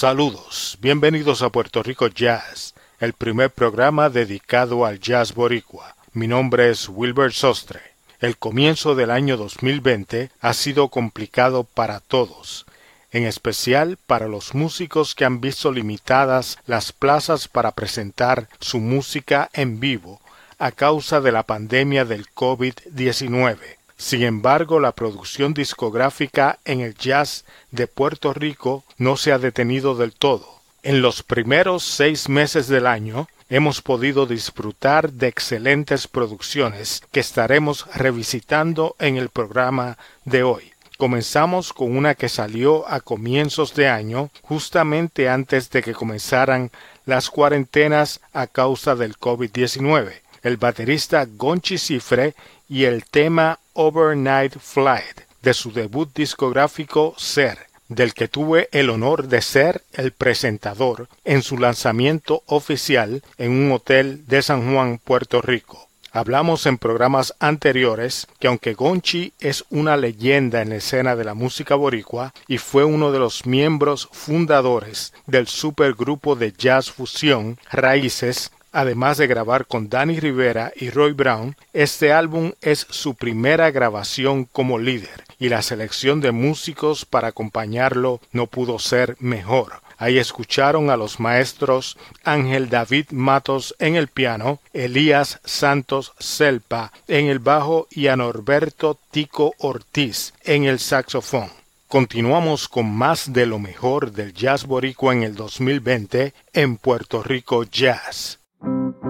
Saludos, bienvenidos a Puerto Rico Jazz, el primer programa dedicado al jazz boricua. Mi nombre es Wilbert Sostre. El comienzo del año 2020 ha sido complicado para todos, en especial para los músicos que han visto limitadas las plazas para presentar su música en vivo a causa de la pandemia del COVID-19. Sin embargo, la producción discográfica en el jazz de Puerto Rico no se ha detenido del todo. En los primeros seis meses del año hemos podido disfrutar de excelentes producciones que estaremos revisitando en el programa de hoy. Comenzamos con una que salió a comienzos de año, justamente antes de que comenzaran las cuarentenas a causa del COVID-19. El baterista Gonchi Cifre y el tema Overnight Flight de su debut discográfico Ser, del que tuve el honor de ser el presentador en su lanzamiento oficial en un hotel de San Juan, Puerto Rico. Hablamos en programas anteriores que aunque Gonchi es una leyenda en la escena de la música boricua y fue uno de los miembros fundadores del supergrupo de jazz fusión Raíces Además de grabar con Danny Rivera y Roy Brown, este álbum es su primera grabación como líder y la selección de músicos para acompañarlo no pudo ser mejor. Ahí escucharon a los maestros Ángel David Matos en el piano, Elías Santos Selpa en el bajo y a Norberto Tico Ortiz en el saxofón. Continuamos con más de lo mejor del jazz boricua en el 2020 en Puerto Rico Jazz. Thank you.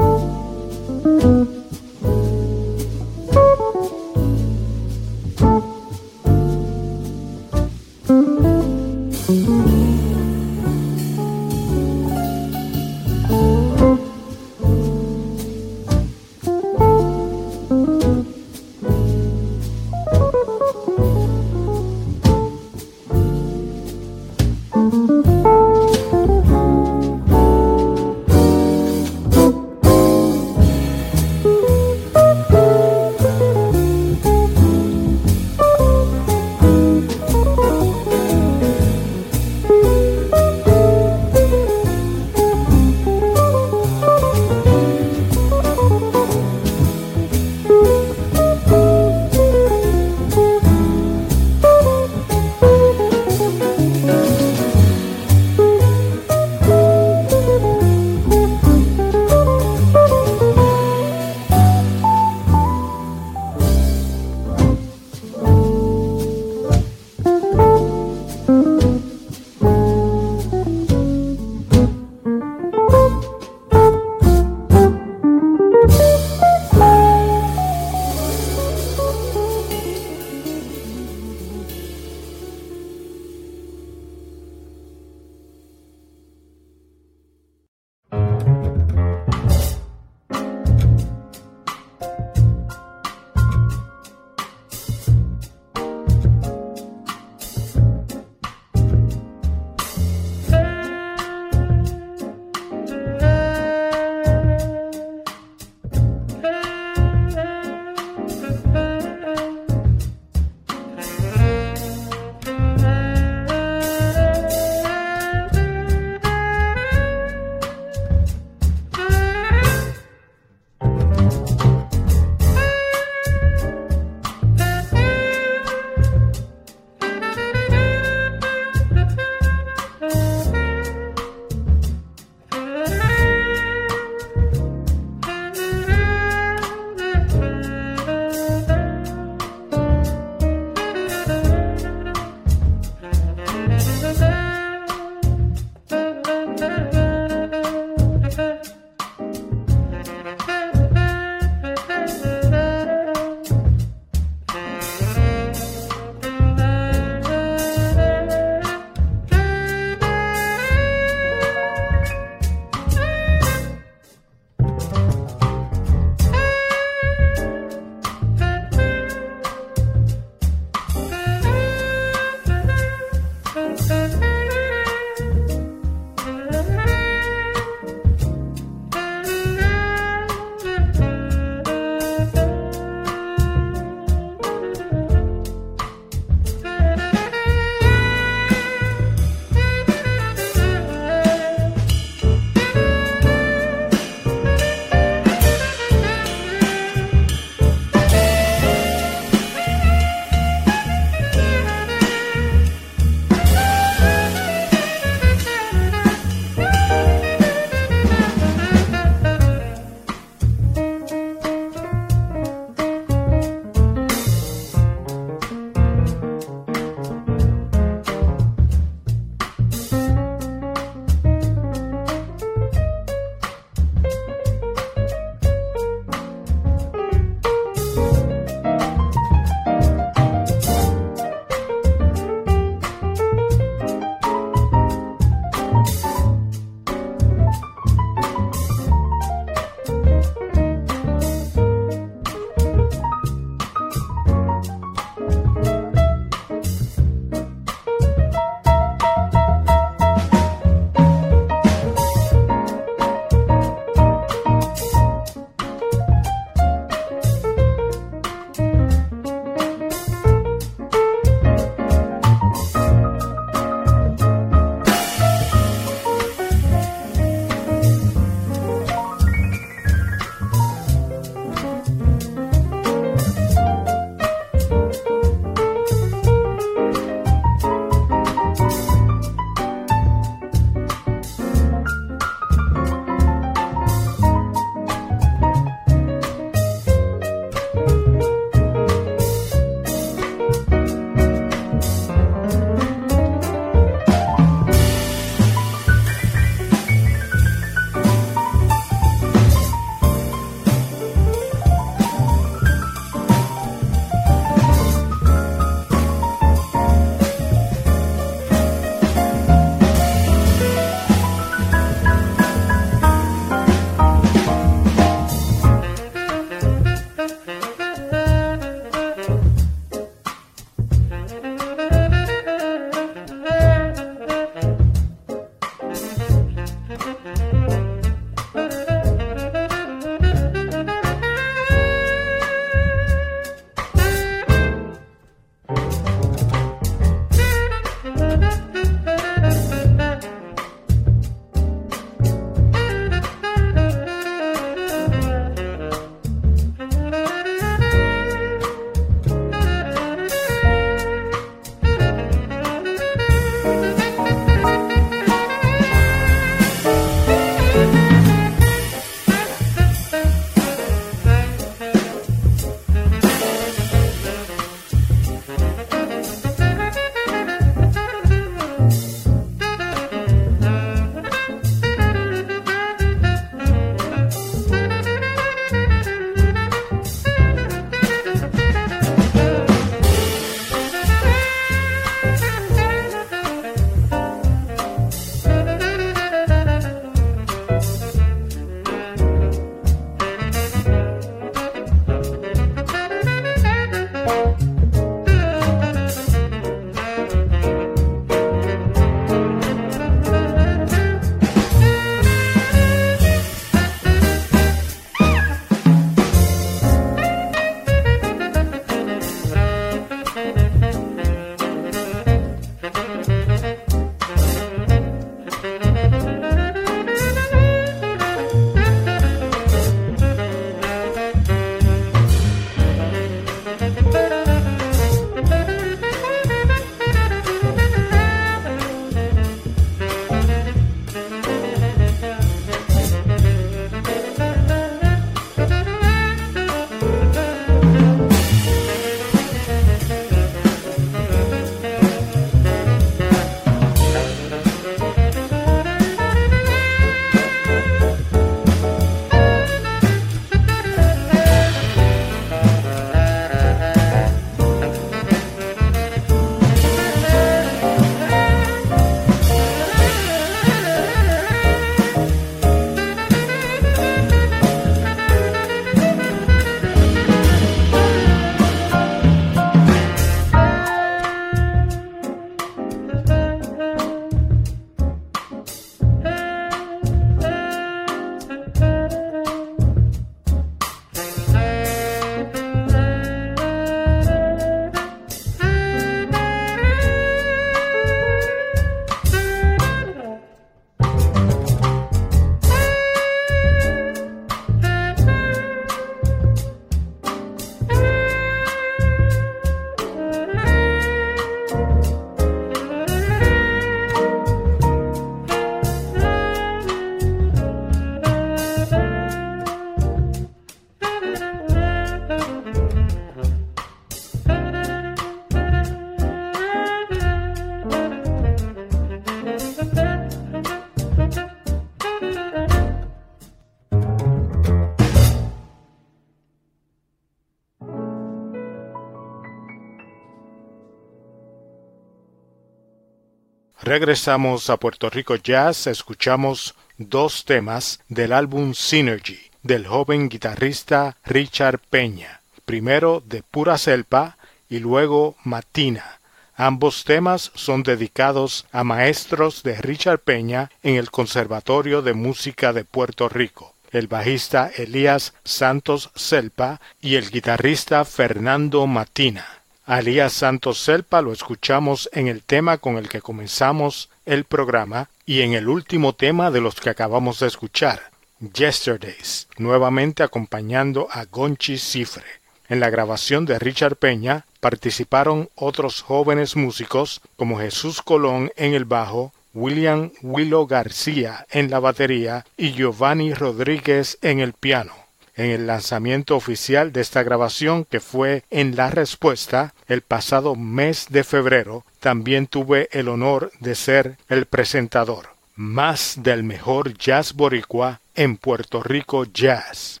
Regresamos a Puerto Rico Jazz, escuchamos dos temas del álbum Synergy del joven guitarrista Richard Peña, primero de Pura Selpa y luego Matina. Ambos temas son dedicados a maestros de Richard Peña en el Conservatorio de Música de Puerto Rico, el bajista Elías Santos Selpa y el guitarrista Fernando Matina. A Elías Santos Selpa lo escuchamos en el tema con el que comenzamos el programa y en el último tema de los que acabamos de escuchar, Yesterdays, nuevamente acompañando a Gonchi Cifre. En la grabación de Richard Peña participaron otros jóvenes músicos como Jesús Colón en el bajo, William Willow García en la batería y Giovanni Rodríguez en el piano. En el lanzamiento oficial de esta grabación, que fue en La Respuesta el pasado mes de febrero, también tuve el honor de ser el presentador. Más del mejor jazz boricua en Puerto Rico Jazz.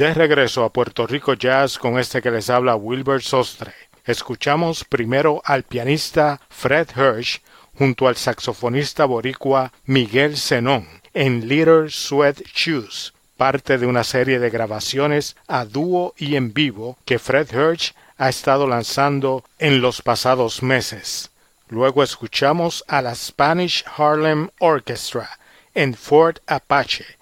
De regreso a Puerto Rico Jazz con este que les habla Wilbur Sostre. Escuchamos primero al pianista Fred Hirsch junto al saxofonista boricua Miguel Zenón en Little Sweat Shoes, parte de una serie de grabaciones a dúo y en vivo que Fred Hirsch ha estado lanzando en los pasados meses. Luego escuchamos a la Spanish Harlem Orchestra en Fort Apache,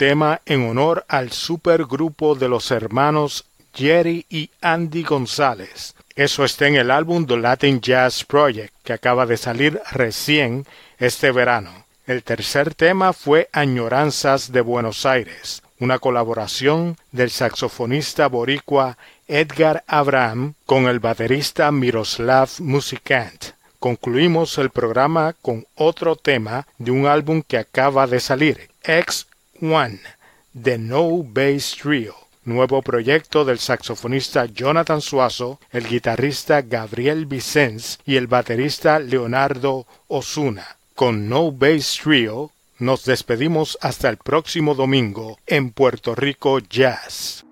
tema en honor al supergrupo de los hermanos Jerry y Andy González. Eso está en el álbum The Latin Jazz Project, que acaba de salir recién este verano. El tercer tema fue Añoranzas de Buenos Aires, una colaboración del saxofonista boricua Edgar Abraham con el baterista Miroslav Musikant. Concluimos el programa con otro tema de un álbum que acaba de salir, X1, The No Bass Trio, nuevo proyecto del saxofonista Jonathan Suazo, el guitarrista Gabriel Vicens y el baterista Leonardo Osuna. Con No Bass Trio nos despedimos hasta el próximo domingo en Puerto Rico Jazz.